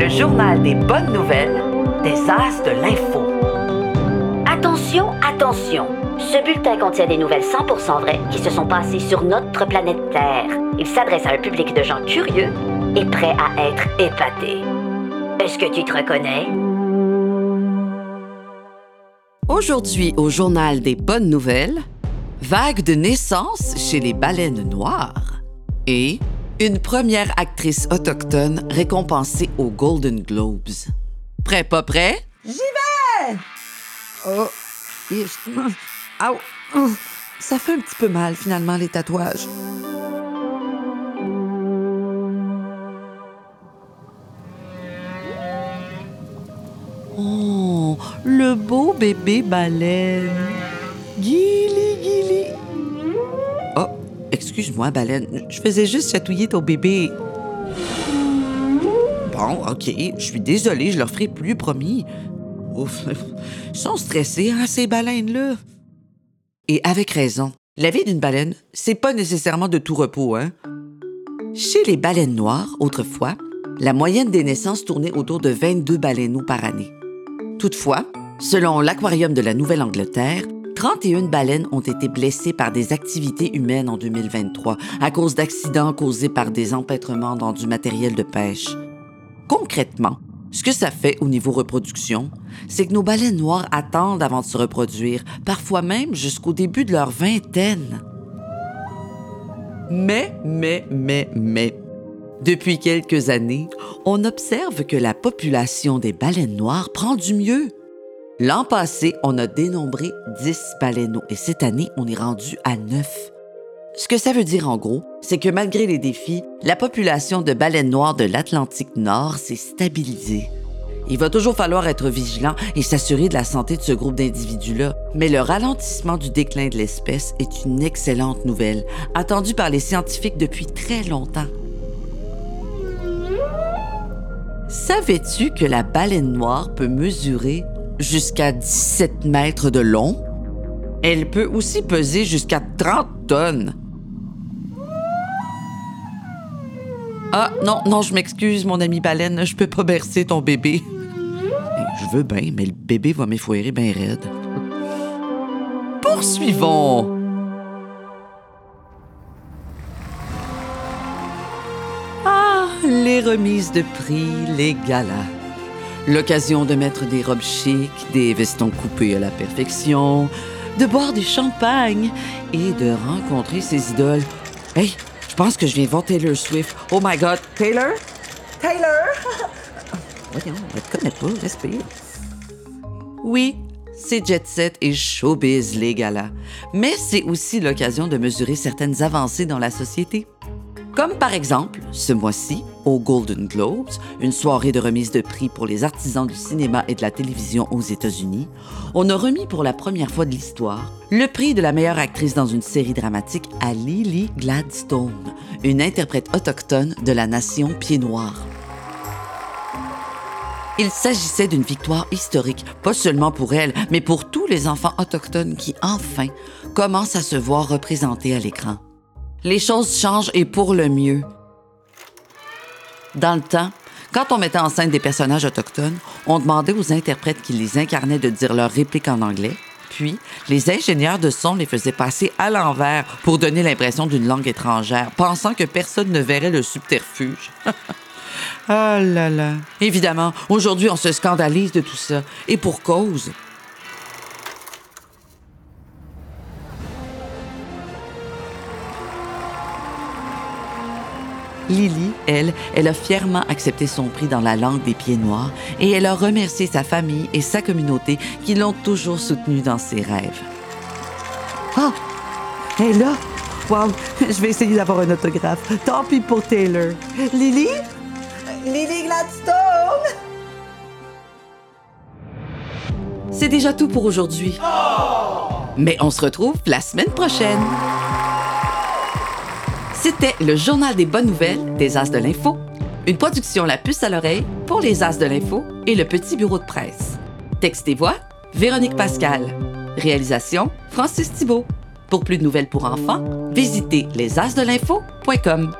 le journal des bonnes nouvelles des As de l'info. Attention, attention. Ce bulletin contient des nouvelles 100% vraies qui se sont passées sur notre planète Terre. Il s'adresse à un public de gens curieux et prêts à être épatés. Est-ce que tu te reconnais? Aujourd'hui, au journal des bonnes nouvelles, vague de naissance chez les baleines noires et une première actrice autochtone récompensée aux Golden Globes. Prêt, pas prêt? J'y vais! Oh, Ça fait un petit peu mal, finalement, les tatouages. Oh, le beau bébé baleine. Gili, excuse-moi, baleine. Je faisais juste chatouiller ton bébé. Bon, OK. Je suis désolée, je leur ferai plus, promis. Ouf. Ils sont stressés, hein, ces baleines-là. Et avec raison. La vie d'une baleine, c'est pas nécessairement de tout repos, hein? Chez les baleines noires, autrefois, la moyenne des naissances tournait autour de 22 baleineaux par année. Toutefois, selon l'Aquarium de la Nouvelle-Angleterre, 31 baleines ont été blessées par des activités humaines en 2023 à cause d'accidents causés par des empêtrements dans du matériel de pêche. Concrètement, ce que ça fait au niveau reproduction, c'est que nos baleines noires attendent avant de se reproduire, parfois même jusqu'au début de leur vingtaine. Mais, mais, mais, mais, depuis quelques années, on observe que la population des baleines noires prend du mieux. L'an passé, on a dénombré 10 baleineaux et cette année, on est rendu à 9. Ce que ça veut dire en gros, c'est que malgré les défis, la population de baleines noires de l'Atlantique Nord s'est stabilisée. Il va toujours falloir être vigilant et s'assurer de la santé de ce groupe d'individus-là, mais le ralentissement du déclin de l'espèce est une excellente nouvelle, attendue par les scientifiques depuis très longtemps. Savais-tu que la baleine noire peut mesurer jusqu'à 17 mètres de long? Elle peut aussi peser jusqu'à 30 tonnes. Ah, non, non, je m'excuse, mon ami baleine, je peux pas bercer ton bébé. Je veux bien, mais le bébé va m'effouérer bien raide. Poursuivons. Ah, les remises de prix, les galas. L'occasion de mettre des robes chics, des vestons coupés à la perfection, de boire du champagne et de rencontrer ses idoles. Hey, je pense que je viens voir Taylor Swift. Oh my God, Taylor? Taylor! Voyons, elle te connaît pas, respire. Oui, c'est jet set et showbiz, les galas. Mais c'est aussi l'occasion de mesurer certaines avancées dans la société. Comme par exemple, ce mois-ci, au Golden Globes, une soirée de remise de prix pour les artisans du cinéma et de la télévision aux États-Unis, on a remis pour la première fois de l'histoire le prix de la meilleure actrice dans une série dramatique à Lily Gladstone, une interprète autochtone de la nation Pied-Noir. Il s'agissait d'une victoire historique, pas seulement pour elle, mais pour tous les enfants autochtones qui, enfin, commencent à se voir représentés à l'écran. Les choses changent et pour le mieux. Dans le temps, quand on mettait en scène des personnages autochtones, on demandait aux interprètes qui les incarnaient de dire leurs répliques en anglais, puis les ingénieurs de son les faisaient passer à l'envers pour donner l'impression d'une langue étrangère, pensant que personne ne verrait le subterfuge. Ah là là. Évidemment, aujourd'hui, on se scandalise de tout ça. Et pour cause. Lily, elle, elle a fièrement accepté son prix dans la langue des pieds noirs et elle a remercié sa famille et sa communauté qui l'ont toujours soutenue dans ses rêves. Ah! Et là, wow, je vais essayer d'avoir un autographe. Tant pis pour Taylor. Lily? Lily Gladstone! C'est déjà tout pour aujourd'hui. Mais on se retrouve la semaine prochaine. C'était le journal des bonnes nouvelles des As de l'Info, une production La Puce à l'oreille pour les As de l'Info et le Petit Bureau de presse. Texte et voix, Véronique Pascal. Réalisation, Francis Thibault. Pour plus de nouvelles pour enfants, visitez lesasdelinfo.com.